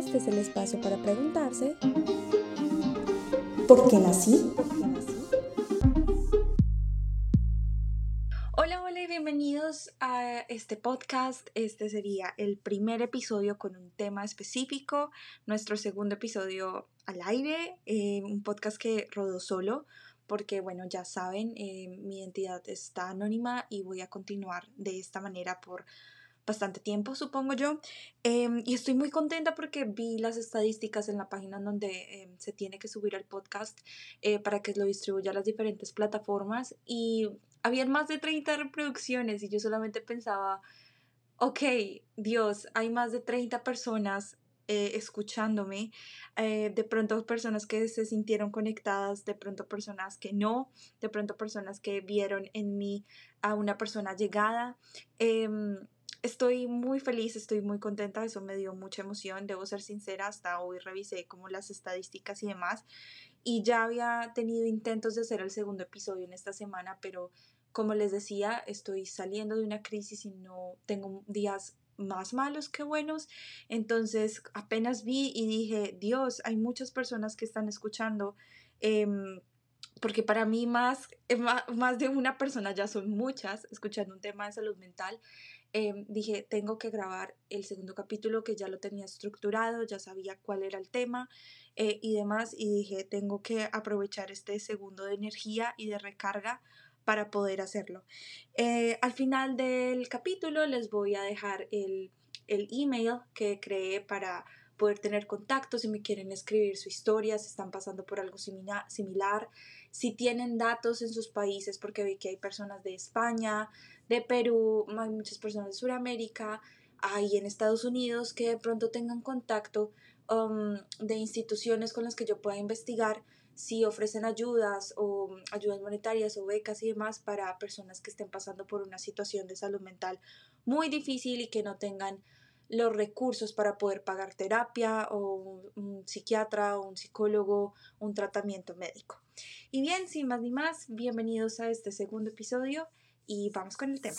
Este es el espacio para preguntarse ¿Por qué nací? Hola, hola y bienvenidos a este podcast. Este sería el primer episodio con un tema específico, nuestro segundo episodio al aire, eh, un podcast que rodó solo porque bueno, ya saben, eh, mi identidad está anónima y voy a continuar de esta manera por bastante tiempo, supongo yo. Em, y estoy muy contenta porque vi las estadísticas en la página donde em, se tiene que subir el podcast eh, para que lo distribuya a las diferentes plataformas y habían más de 30 reproducciones y yo solamente pensaba, ok, Dios, hay más de 30 personas eh, escuchándome, eh, de pronto personas que se sintieron conectadas, de pronto personas que no, de pronto personas que vieron en mí a una persona llegada. Em, estoy muy feliz, estoy muy contenta, eso me dio mucha emoción, debo ser sincera, hasta hoy revisé como las estadísticas y demás y ya había tenido intentos de hacer el segundo episodio en esta semana, pero como les decía, estoy saliendo de una crisis y no tengo días más malos que buenos. Entonces apenas vi y dije, Dios, hay muchas personas que están escuchando. Em, porque para mí más, eh, más de una persona ya son muchas escuchando un tema de salud mental. Em, dije, tengo que grabar el segundo capítulo que ya lo tenía estructurado, ya sabía cuál era el tema eh, y demás. Y dije, tengo que aprovechar este segundo de energía y de recarga para poder hacerlo. Eh, al final del capítulo les voy a dejar el, el email que creé para poder tener contacto si me quieren escribir su historia, si están pasando por algo similar, si tienen datos en sus países, porque vi que hay personas de España, de Perú, hay muchas personas de Sudamérica, hay en Estados Unidos que de pronto tengan contacto um, de instituciones con las que yo pueda investigar si ofrecen ayudas o mm, ayudas monetarias o becas y demás para personas que estén pasando por una situación de salud mental muy difícil y que no tengan los recursos para poder pagar terapia o un, psiquiatra o un psicólogo, un tratamiento médico. Y bien, sin más ni más, bienvenidos a este segundo episodio y vamos con el tema.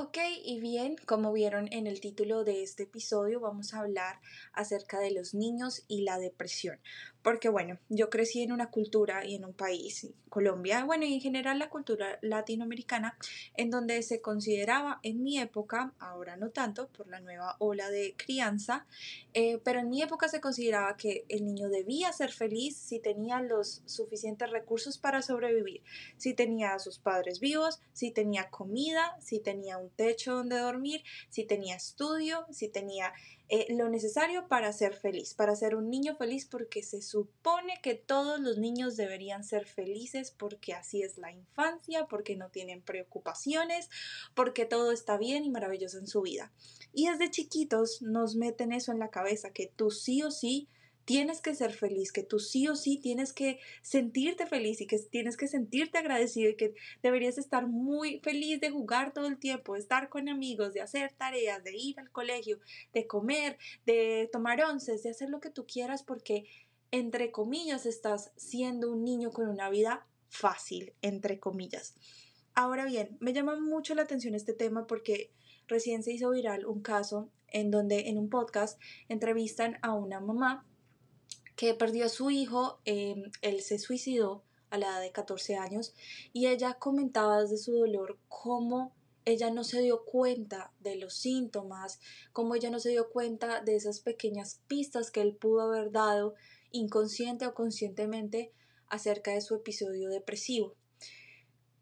Ok, y bien, como vieron en el título de este episodio, vamos a hablar acerca de los niños y la depresión. Porque bueno, yo crecí en una cultura y en un país, Colombia, bueno, y en general la cultura latinoamericana, en donde se consideraba en mi época, ahora no tanto por la nueva ola de crianza, eh, pero en mi época se consideraba que el niño debía ser feliz si tenía los suficientes recursos para sobrevivir, si tenía a sus padres vivos, si tenía comida, si tenía un techo donde dormir, si tenía estudio, si tenía eh, lo necesario para ser feliz, para ser un niño feliz, porque se supone que todos los niños deberían ser felices porque así es la infancia, porque no tienen preocupaciones, porque todo está bien y maravilloso en su vida. Y desde chiquitos nos meten eso en la cabeza, que tú sí o sí tienes que ser feliz, que tú sí o sí tienes que sentirte feliz y que tienes que sentirte agradecido y que deberías estar muy feliz de jugar todo el tiempo, de estar con amigos, de hacer tareas, de ir al colegio, de comer, de tomar onces, de hacer lo que tú quieras porque, entre comillas, estás siendo un niño con una vida fácil, entre comillas. Ahora bien, me llama mucho la atención este tema porque recién se hizo viral un caso en donde en un podcast entrevistan a una mamá que perdió a su hijo, em, él se suicidó a la edad de 14 años y ella comentaba desde su dolor cómo ella no se dio cuenta de los síntomas, cómo ella no se dio cuenta de esas pequeñas pistas que él pudo haber dado inconsciente o conscientemente acerca de su episodio depresivo.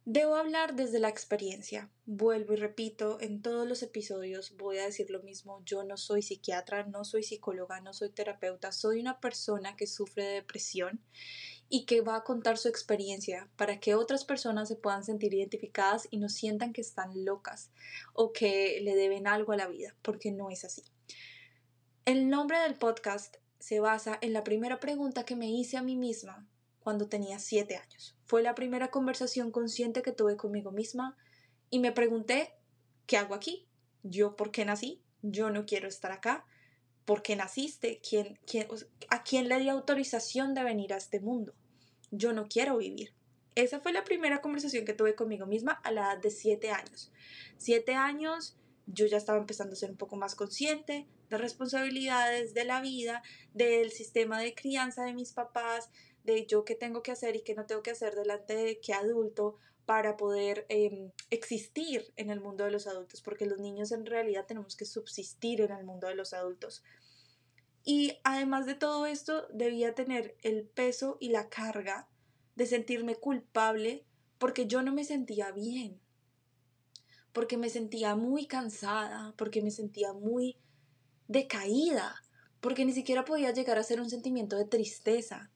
Debo hablar desde la experiencia. Vuelvo y repito, en todos los episodios voy a decir lo mismo. Yo no soy psiquiatra, no soy psicóloga, no soy terapeuta, soy una persona que sufre de depresión y que va a contar su experiencia para que otras personas se puedan sentir identificadas y no sientan que están locas o que le deben algo a la vida, porque no es así. El nombre del podcast se basa en la primera pregunta que me hice a mí misma cuando tenía siete años. Fue la primera conversación consciente que tuve conmigo misma y me pregunté, ¿qué hago aquí? ¿Yo por qué nací? Yo no quiero estar acá. ¿Por qué naciste? ¿Quién, quién, ¿A quién le di autorización de venir a este mundo? Yo no quiero vivir. Esa fue la primera conversación que tuve conmigo misma a la edad de siete años. Siete años yo ya estaba empezando a ser un poco más consciente de responsabilidades de la vida, del sistema de crianza de mis papás, de yo qué tengo que hacer y qué no tengo que hacer delante de qué adulto para poder em, existir en el mundo de los adultos, porque los niños en realidad tenemos que subsistir en el mundo de los adultos. Y además de todo esto, debía tener el peso y la carga de sentirme culpable porque yo no me sentía bien, porque me sentía muy cansada, porque me sentía muy decaída, porque ni siquiera podía llegar a ser un sentimiento de tristeza.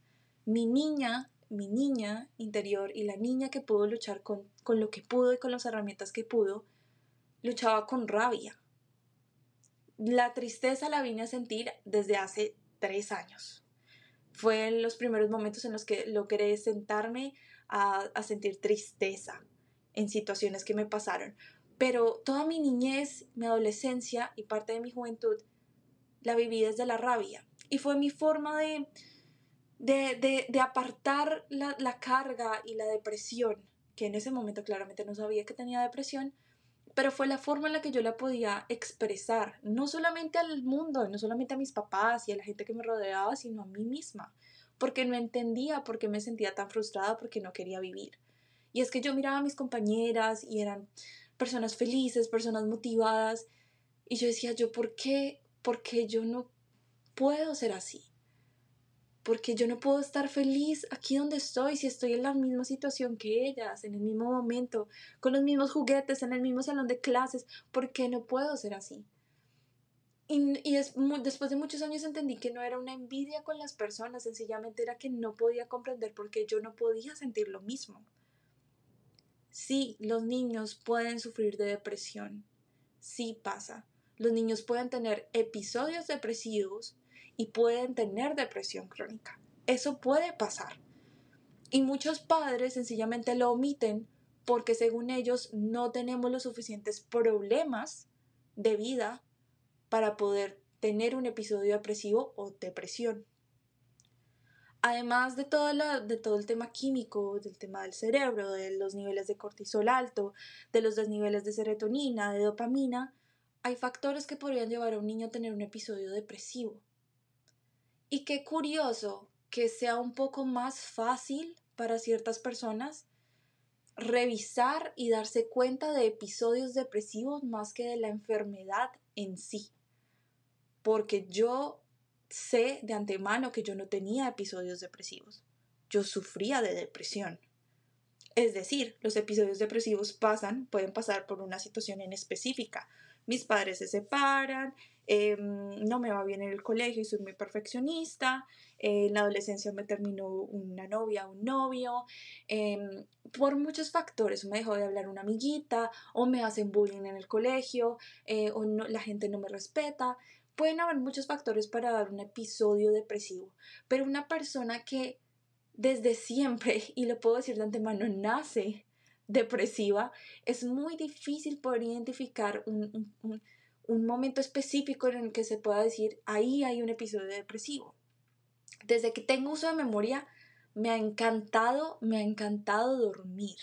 Mi niña, mi niña interior y la niña que pudo luchar con, con lo que pudo y con las herramientas que pudo, luchaba con rabia. La tristeza la vine a sentir desde hace tres años. Fue en los primeros momentos en los que logré sentarme a, a sentir tristeza en situaciones que me pasaron. Pero toda mi niñez, mi adolescencia y parte de mi juventud la viví desde la rabia. Y fue mi forma de, de, de, apartar la, la, carga y la depresión, que en ese momento claramente no sabía que tenía depresión, pero fue la forma en la que yo la podía expresar, no solamente al mundo, no solamente a mis papás y a la gente que me rodeaba, sino a mí misma, porque no entendía por qué me sentía tan frustrada porque no quería vivir. Y es que yo miraba a mis compañeras y eran personas felices, personas motivadas, y yo decía, yo, ¿por qué? ¿Por qué yo no puedo ser así? Porque yo no puedo estar feliz aquí donde estoy si estoy en la misma situación que ellas, en el mismo momento, con los mismos juguetes, en el mismo salón de clases, ¿por qué no puedo ser así? Y, y es, después de muchos años entendí que no era una envidia con las personas, sencillamente era que no podía comprender por qué yo no podía sentir lo mismo. Sí, los niños pueden sufrir de depresión, sí pasa. Los niños pueden tener episodios depresivos y pueden tener depresión crónica. Eso puede pasar. Y muchos padres sencillamente lo omiten porque según ellos no tenemos los suficientes problemas de vida para poder tener un episodio depresivo o depresión. Además de todo, de todo el tema químico, del tema del cerebro, de los niveles de cortisol alto, de los desniveles de serotonina, de dopamina, hay factores que podrían llevar a un niño a tener un episodio depresivo. Y qué curioso que sea un poco más fácil para ciertas personas revisar y darse cuenta de episodios depresivos más que de la enfermedad en sí. Porque yo sé de antemano que yo no tenía episodios depresivos. Yo sufría de depresión. Es decir, los episodios depresivos pasan, pueden pasar por una situación en específica, mis padres se separan, em, no me va bien en el colegio y soy muy perfeccionista, en la adolescencia me terminó una novia, un novio, em, por muchos factores, me dejó de hablar una amiguita, o me hacen bullying en el colegio, eh, o la gente no me respeta. Pueden haber muchos factores para dar un episodio depresivo, pero una persona que desde siempre, y lo puedo decir de antemano, nace depresiva, es muy difícil poder identificar un, momento específico en el que se pueda decir, ahí hay un episodio depresivo. Desde que tengo uso de memoria, me ha encantado, me ha encantado dormir.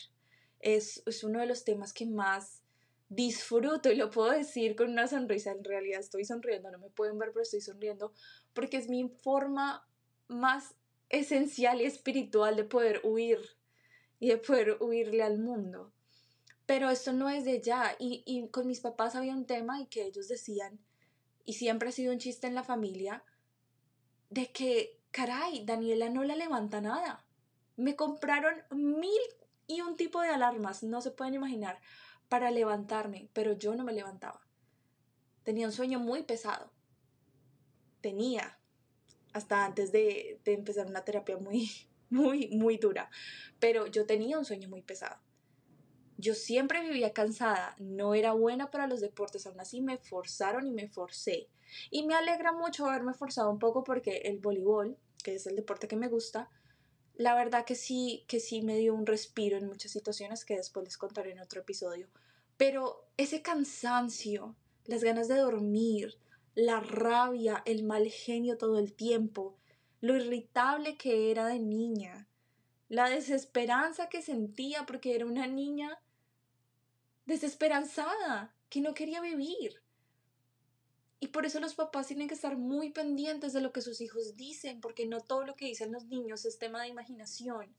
Es, es uno de los temas que más disfruto y lo puedo decir con una sonrisa. En realidad estoy sonriendo, no me pueden ver, pero estoy sonriendo porque es mi forma más esencial y espiritual de poder huir y de poder huirle al mundo. Pero esto no es de ya. Y, con mis papás había un tema y que ellos decían, y siempre ha sido un chiste en la familia, de que, caray, Daniela no la levanta nada. Me compraron mil y un tipo de alarmas, no se pueden imaginar, para levantarme, pero yo no me levantaba. Tenía un sueño muy pesado. Tenía, hasta antes de, de empezar una terapia muy, muy, muy dura, pero yo tenía un sueño muy pesado. Yo siempre vivía cansada, no era buena para los deportes, aún así me forzaron y me forcé. Y me alegra mucho haberme forzado un poco porque el voleibol, que es el deporte que me gusta, la verdad que sí, que sí me dio un respiro en muchas situaciones que después les contaré en otro episodio. Pero ese cansancio, las ganas de dormir, la rabia, el mal genio todo el tiempo, lo irritable que era de niña, la desesperanza que sentía porque era una niña desesperanzada, que no quería vivir. Y por eso los papás tienen que estar muy pendientes de lo que sus hijos dicen, porque no todo lo que dicen los niños es tema de imaginación.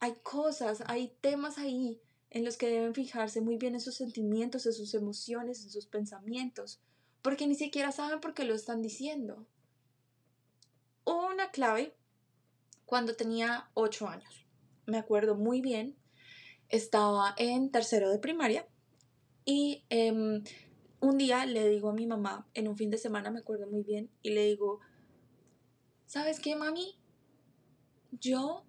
Hay cosas, hay temas ahí en los que deben fijarse muy bien en sus sentimientos, en sus emociones, en sus pensamientos, porque ni siquiera saben por qué lo están diciendo. Una clave cuando tenía ocho años. Me acuerdo muy bien. Estaba en tercero de primaria y em, un día le digo a mi mamá, en un fin de semana me acuerdo muy bien, y le digo, ¿sabes qué, mami? Yo...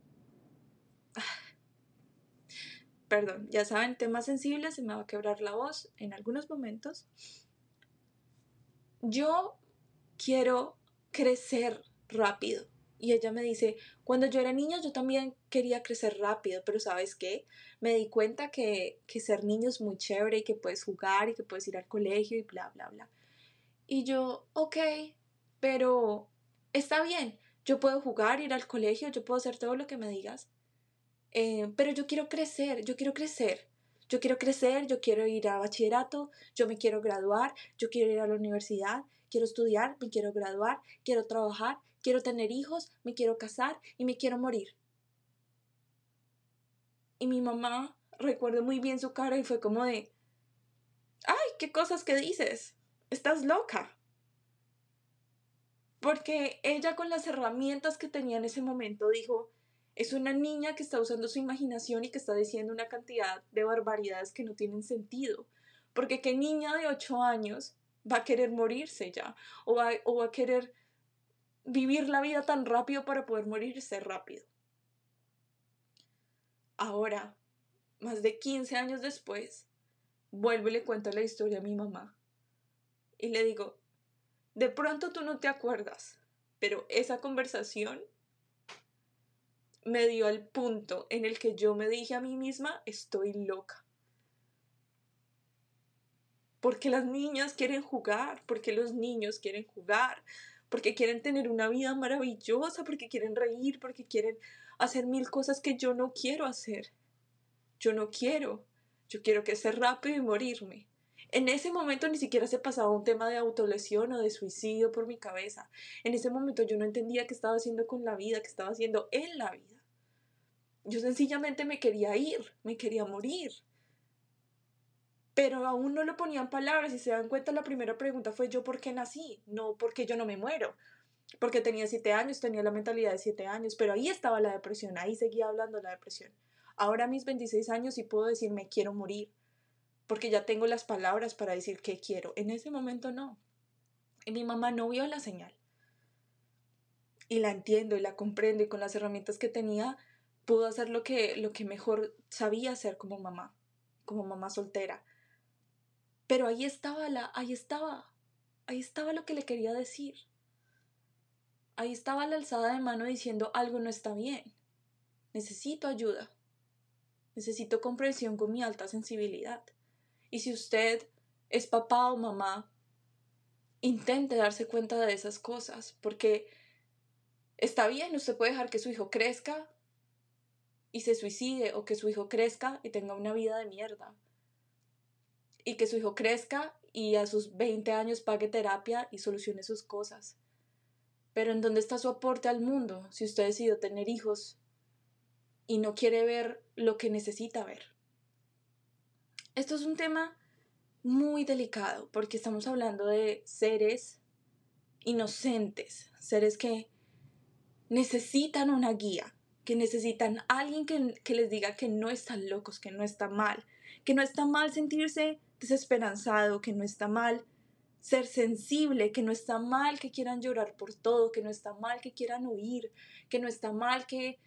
Perdón, ya saben, temas sensibles, se me va a quebrar la voz en algunos momentos. Yo quiero crecer rápido. Y ella me dice, cuando yo era niña yo también quería crecer rápido, pero ¿sabes qué? Me di cuenta que, que ser niño es muy chévere y que puedes jugar y que puedes ir al colegio y bla, bla, bla. Y yo, ok, pero está bien, yo puedo jugar, ir al colegio, yo puedo hacer todo lo que me digas, eh, pero yo quiero crecer, yo quiero crecer. Yo quiero crecer, yo quiero ir a bachillerato, yo me quiero graduar, yo quiero ir a la universidad, quiero estudiar, me quiero graduar, quiero trabajar, quiero tener hijos, me quiero casar y me quiero morir. Y mi mamá, recuerdo muy bien su cara y fue como de, ay, qué cosas que dices, estás loca. Porque ella con las herramientas que tenía en ese momento dijo, es una niña que está usando su imaginación y que está diciendo una cantidad de barbaridades que no tienen sentido. Porque qué niña de 8 años va a querer morirse ya o va, o va a querer vivir la vida tan rápido para poder morirse rápido. Ahora, más de 15 años después, vuelvo y le cuento la historia a mi mamá. Y le digo, de pronto tú no te acuerdas, pero esa conversación me dio al punto en el que yo me dije a mí misma, estoy loca. Porque las niñas quieren jugar, porque los niños quieren jugar, porque quieren tener una vida maravillosa, porque quieren reír, porque quieren hacer mil cosas que yo no quiero hacer. Yo no quiero. Yo quiero que sea rápido y morirme. En ese momento ni siquiera se pasaba un tema de autolesión o de suicidio por mi cabeza. En ese momento yo no entendía qué estaba haciendo con la vida, qué estaba haciendo en la vida. Yo sencillamente me quería ir, me quería morir. Pero aún no lo ponía en palabras. Si se dan cuenta, la primera pregunta fue yo por qué nací, no porque yo no me muero. Porque tenía siete años, tenía la mentalidad de siete años, pero ahí estaba la depresión, ahí seguía hablando la depresión. Ahora a mis 26 años sí puedo decir me quiero morir, porque ya tengo las palabras para decir que quiero. En ese momento no. Y mi mamá no vio la señal. Y la entiendo y la comprendo y con las herramientas que tenía pudo hacer lo que, lo que mejor sabía hacer como mamá, como mamá soltera. Pero ahí estaba la, ahí estaba, ahí estaba lo que le quería decir. Ahí estaba la alzada de mano diciendo algo no está bien. Necesito ayuda. Necesito comprensión con mi alta sensibilidad. Y si usted es papá o mamá, intente darse cuenta de esas cosas, porque está bien, usted puede dejar que su hijo crezca y se suicide o que su hijo crezca y tenga una vida de mierda. Y que su hijo crezca y a sus 20 años pague terapia y solucione sus cosas. Pero ¿en dónde está su aporte al mundo si usted decidió tener hijos y no quiere ver lo que necesita ver? Esto es un tema muy delicado porque estamos hablando de seres inocentes, seres que necesitan una guía, que necesitan alguien que, les diga que no están locos, que no está mal, que no está mal sentirse desesperanzado, que no está mal ser sensible, que no está mal que quieran llorar por todo, que no está mal que quieran huir, que no está mal que,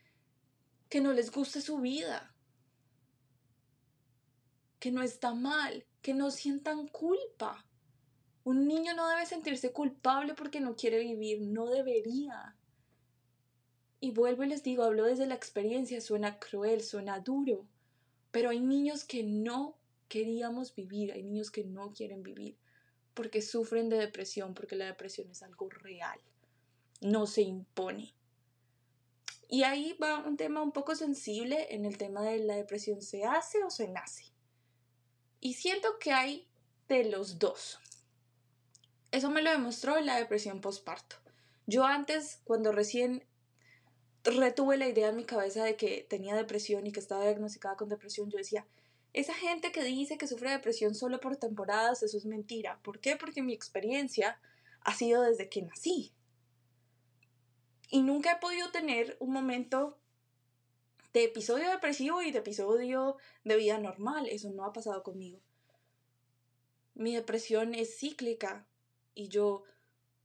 que no les guste su vida, que no está mal, que no sientan culpa. Un niño no debe sentirse culpable porque no quiere vivir, no debería. Y vuelvo y les digo, hablo desde la experiencia, suena cruel, suena duro, pero hay niños que no queríamos vivir, hay niños que no quieren vivir, porque sufren de depresión, porque la depresión es algo real, no se impone. Y ahí va un tema un poco sensible en el tema de la depresión, ¿se hace o se nace? Y siento que hay de los dos. Eso me lo demostró la depresión postparto. Yo antes, cuando recién retuve la idea en mi cabeza de que tenía depresión y que estaba diagnosticada con depresión, yo decía, esa gente que dice que sufre depresión solo por temporadas, eso es mentira. ¿Por qué? Porque mi experiencia ha sido desde que nací. Y nunca he podido tener un momento de episodio depresivo y de episodio de vida normal. Eso no ha pasado conmigo. Mi depresión es cíclica y yo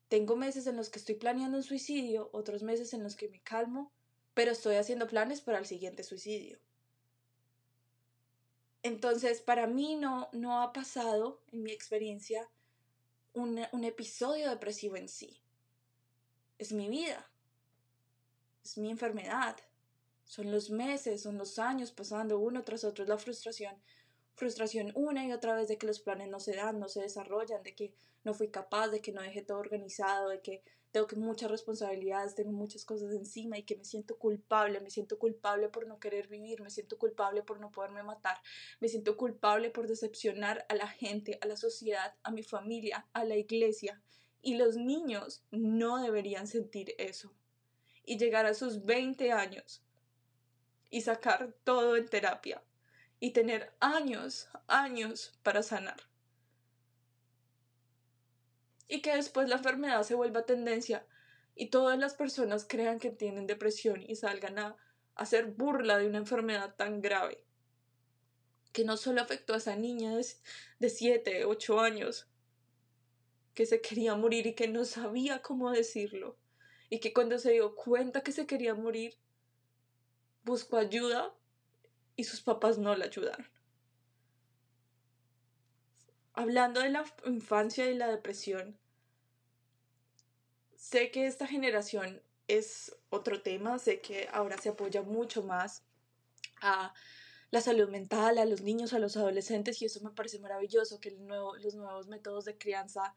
tengo meses en los que estoy planeando un suicidio, otros meses en los que me calmo, pero estoy haciendo planes para el siguiente suicidio. Entonces, para mí no, no ha pasado, en mi experiencia, un, un episodio depresivo en sí. Es mi vida. Es mi enfermedad. Son los meses, son los años pasando uno tras otro, la frustración frustración una y otra vez de que los planes no se dan, no se desarrollan, de que no fui capaz, de que no dejé todo organizado, de que tengo que muchas responsabilidades, tengo muchas cosas encima y que me siento culpable, me siento culpable por no querer vivir, me siento culpable por no poderme matar, me siento culpable por decepcionar a la gente, a la sociedad, a mi familia, a la iglesia. Y los niños no deberían sentir eso. Y llegar a sus 20 años y sacar todo en terapia y tener años, años para sanar. Y que después la enfermedad se vuelva tendencia y todas las personas crean que tienen depresión y salgan a hacer burla de una enfermedad tan grave que no solo afectó a esa niña de 7, 8 años, que se quería morir y que no sabía cómo decirlo, y que cuando se dio cuenta que se quería morir, buscó ayuda y sus papás no la ayudaron. Hablando de la infancia y la depresión, sé que esta generación es otro tema, sé que ahora se apoya mucho más a la salud mental, a los niños, a los adolescentes y eso me parece maravilloso, que los nuevos métodos de crianza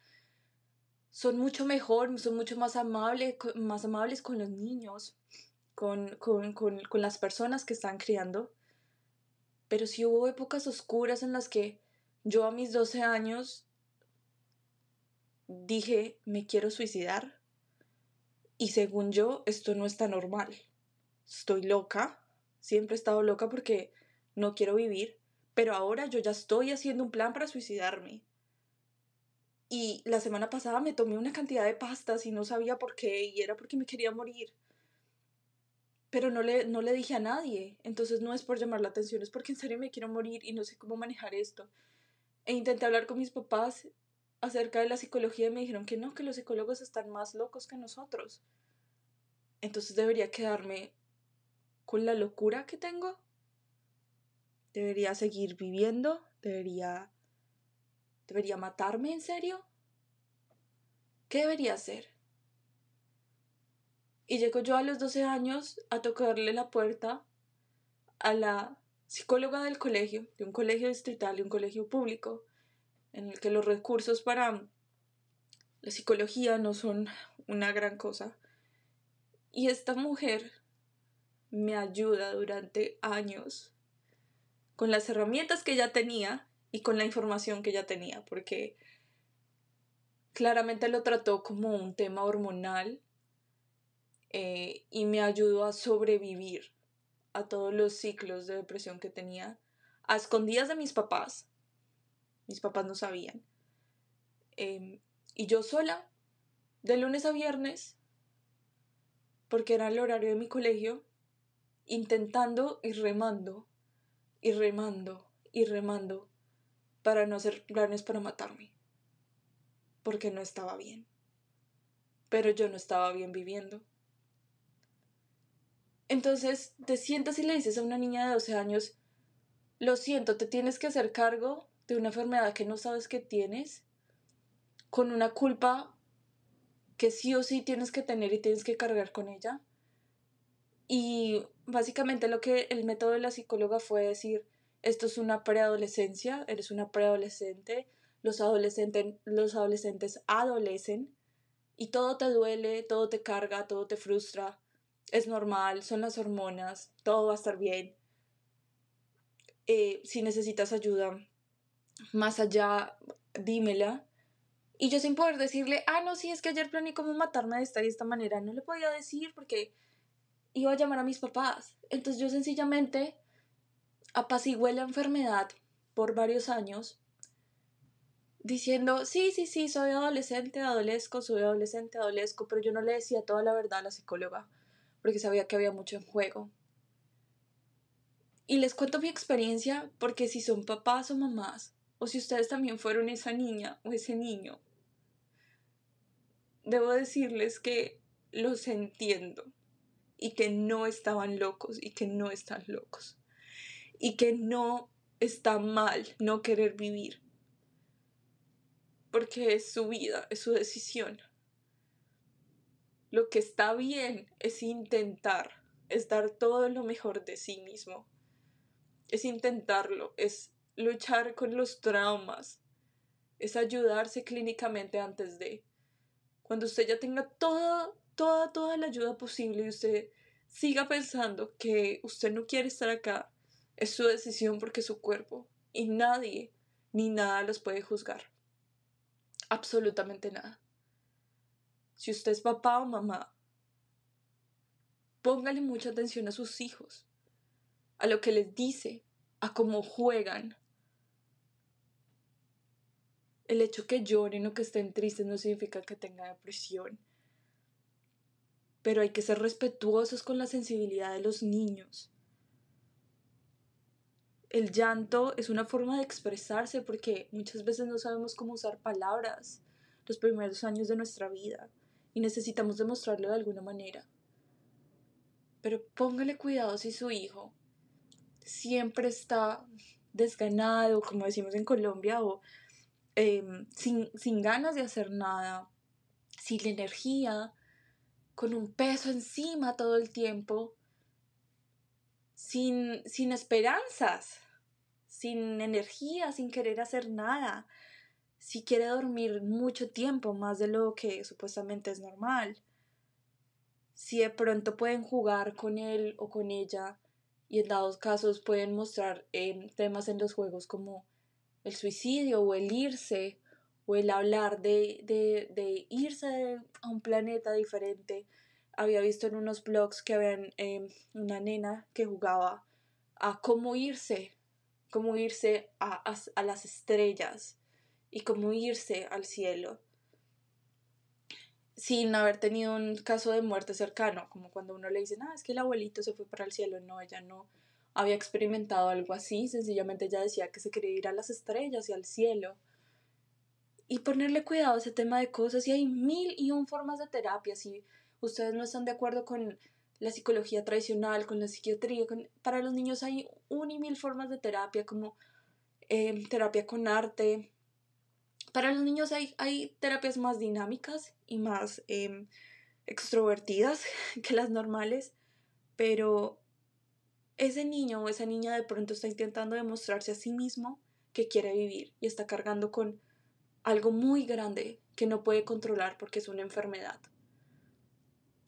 son mucho mejor, son mucho más amables, más amables con los niños, con, con, con, con las personas que están criando. Pero sí hubo épocas oscuras en las que yo a mis 12 años dije, me quiero suicidar. Y según yo, esto no está normal. Estoy loca. Siempre he estado loca porque no quiero vivir. Pero ahora yo ya estoy haciendo un plan para suicidarme. Y la semana pasada me tomé una cantidad de pastas y no sabía por qué y era porque me quería morir pero no le, no le dije a nadie. Entonces no es por llamar la atención, es porque en serio me quiero morir y no sé cómo manejar esto. E intenté hablar con mis papás acerca de la psicología y me dijeron que no, que los psicólogos están más locos que nosotros. Entonces debería quedarme con la locura que tengo. Debería seguir viviendo, debería debería matarme en serio. ¿Qué debería hacer? Y llego yo a los 12 años a tocarle la puerta a la psicóloga del colegio, de un colegio distrital, de un colegio público, en el que los recursos para la psicología no son una gran cosa. Y esta mujer me ayuda durante años con las herramientas que ya tenía y con la información que ya tenía, porque claramente lo trató como un tema hormonal eh, y me ayudó a sobrevivir a todos los ciclos de depresión que tenía a escondidas de mis papás. Mis papás no sabían. Em, y yo sola, de lunes a viernes, porque era el horario de mi colegio, intentando y remando, y remando, y remando, para no hacer planes para matarme, porque no estaba bien. Pero yo no estaba bien viviendo. Entonces te sientas y le dices a una niña de 12 años, lo siento, te tienes que hacer cargo de una enfermedad que no sabes que tienes, con una culpa que sí o sí tienes que tener y tienes que cargar con ella. Y básicamente lo que el método de la psicóloga fue decir, esto es una preadolescencia, eres una preadolescente, los, adolescentes, los adolescentes adolecen y todo te duele, todo te carga, todo te frustra, es normal, son las hormonas, todo va a estar bien. Eh, si necesitas ayuda, más allá, dímela. Y yo sin poder decirle, ah, no, sí, es que ayer planeé cómo matarme de esta y esta manera, no le podía decir porque iba a llamar a mis papás. Entonces yo sencillamente apacigué la enfermedad por varios años diciendo, sí, sí, sí, soy adolescente, adolesco, soy adolescente, adolesco, pero yo no le decía toda la verdad a la psicóloga porque sabía que había mucho en juego. Y les cuento mi experiencia porque si son papás o mamás, o si ustedes también fueron esa niña o ese niño, debo decirles que los entiendo y que no estaban locos y que no están locos y que no está mal no querer vivir porque es su vida, es su decisión. Lo que está bien es intentar, es dar todo lo mejor de sí mismo, es intentarlo, es luchar con los traumas, es ayudarse clínicamente antes de. Cuando usted ya tenga toda, toda, toda la ayuda posible y usted siga pensando que usted no quiere estar acá, es su decisión porque es su cuerpo y nadie ni nada los puede juzgar. Absolutamente nada. Si usted es papá o mamá, póngale mucha atención a sus hijos, a lo que les dice, a cómo juegan, el hecho que lloren o que estén tristes no significa que tengan depresión. Pero hay que ser respetuosos con la sensibilidad de los niños. El llanto es una forma de expresarse porque muchas veces no sabemos cómo usar palabras los primeros años de nuestra vida y necesitamos demostrarlo de alguna manera. Pero póngale cuidado si su hijo siempre está desganado, como decimos en Colombia, o Em, sin, ganas de hacer nada, sin energía, con un peso encima todo el tiempo, sin, sin esperanzas, sin energía, sin querer hacer nada, si quiere dormir mucho tiempo, más de lo que supuestamente es normal, si de pronto pueden jugar con él o con ella y en dados casos pueden mostrar em, temas en los juegos como el suicidio o el irse o el hablar de, irse a un planeta diferente. Había visto en unos blogs que habían em, una nena que jugaba a cómo irse, cómo irse a, las estrellas y cómo irse al cielo sin haber tenido un caso de muerte cercano, como cuando uno le dice, ah, es que el abuelito se fue para el cielo, no, ella no, había experimentado algo así, sencillamente ella decía que se quería ir a las estrellas y al cielo. Y ponerle cuidado a ese tema de cosas, y hay mil y un formas de terapia, si ustedes no están de acuerdo con la psicología tradicional, con la psiquiatría, para los niños hay un y mil formas de terapia, como em, terapia con arte. Para los niños hay, terapias más dinámicas y más em, extrovertidas que las normales, pero ese niño o esa niña de pronto está intentando demostrarse a sí mismo que quiere vivir y está cargando con algo muy grande que no puede controlar porque es una enfermedad.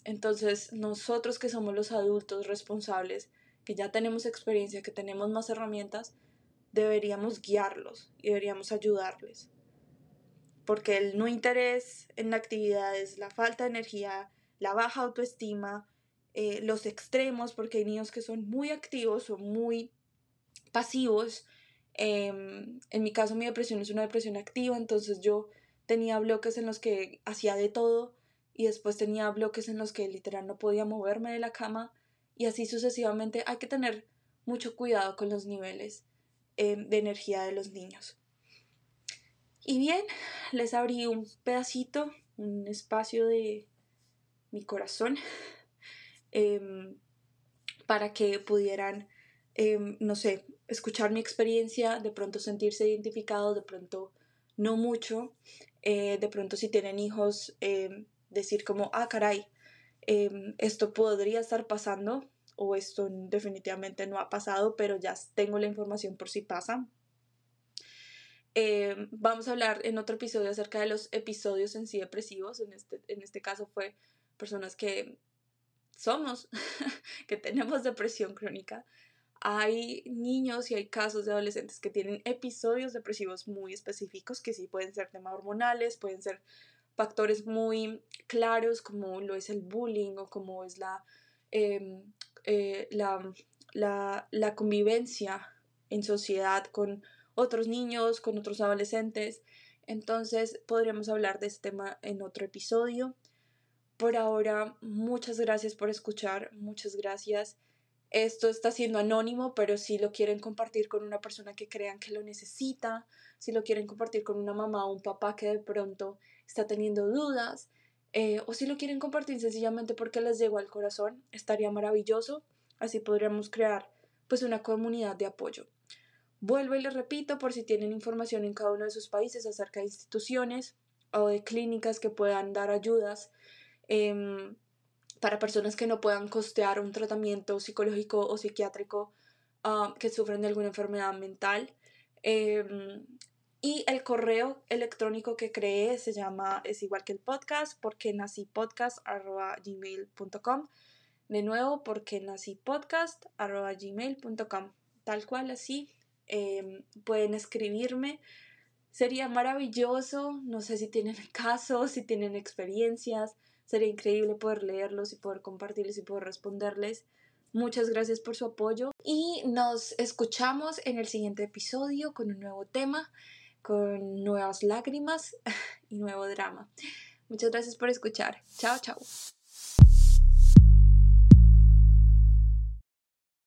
Entonces, nosotros que somos los adultos responsables, que ya tenemos experiencia, que tenemos más herramientas, deberíamos guiarlos y deberíamos ayudarles. Porque el no interés en la actividad es la falta de energía, la baja autoestima, eh, los extremos, porque hay niños que son muy activos o muy pasivos. Em, en mi caso mi depresión es una depresión activa, entonces yo tenía bloques en los que hacía de todo y después tenía bloques en los que literal no podía moverme de la cama y así sucesivamente. Hay que tener mucho cuidado con los niveles em, de energía de los niños. Y bien, les abrí un pedacito, un espacio de mi corazón Em, para que pudieran, em, no sé, escuchar mi experiencia, de pronto sentirse identificados, de pronto no mucho, eh, de pronto si tienen hijos, em, decir como, ah, caray, esto podría estar pasando o esto definitivamente no ha pasado, pero ya tengo la información por si pasa. Vamos a hablar en otro episodio acerca de los episodios en sí depresivos. En este, en este caso fue personas que somos, que tenemos depresión crónica, hay niños y hay casos de adolescentes que tienen episodios depresivos muy específicos que sí pueden ser temas hormonales, pueden ser factores muy claros como lo es el bullying o como es la, em, eh, la, la, la convivencia en sociedad con otros niños, con otros adolescentes. Entonces podríamos hablar de este tema en otro episodio. Por ahora, muchas gracias por escuchar, muchas gracias. Esto está siendo anónimo, pero si lo quieren compartir con una persona que crean que lo necesita, si lo quieren compartir con una mamá o un papá que de pronto está teniendo dudas, eh, o si lo quieren compartir sencillamente porque les llegó al corazón, estaría maravilloso. Así podríamos crear pues una comunidad de apoyo. Vuelvo y les repito por si tienen información en cada uno de sus países acerca de instituciones o de clínicas que puedan dar ayudas em, para personas que no puedan costear un tratamiento psicológico o psiquiátrico ah, que sufren de alguna enfermedad mental. Em, y el correo electrónico que creé se llama, es igual que el podcast, porque nací podcast.gmail.com. De nuevo, porque nací podcast.gmail.com. Tal cual así, Em, pueden escribirme. Sería maravilloso, no sé si tienen casos, si tienen experiencias, sería increíble poder leerlos y poder compartirles y poder responderles. Muchas gracias por su apoyo y nos escuchamos en el siguiente episodio con un nuevo tema, con nuevas lágrimas y nuevo drama. Muchas gracias por escuchar. Chao, chao.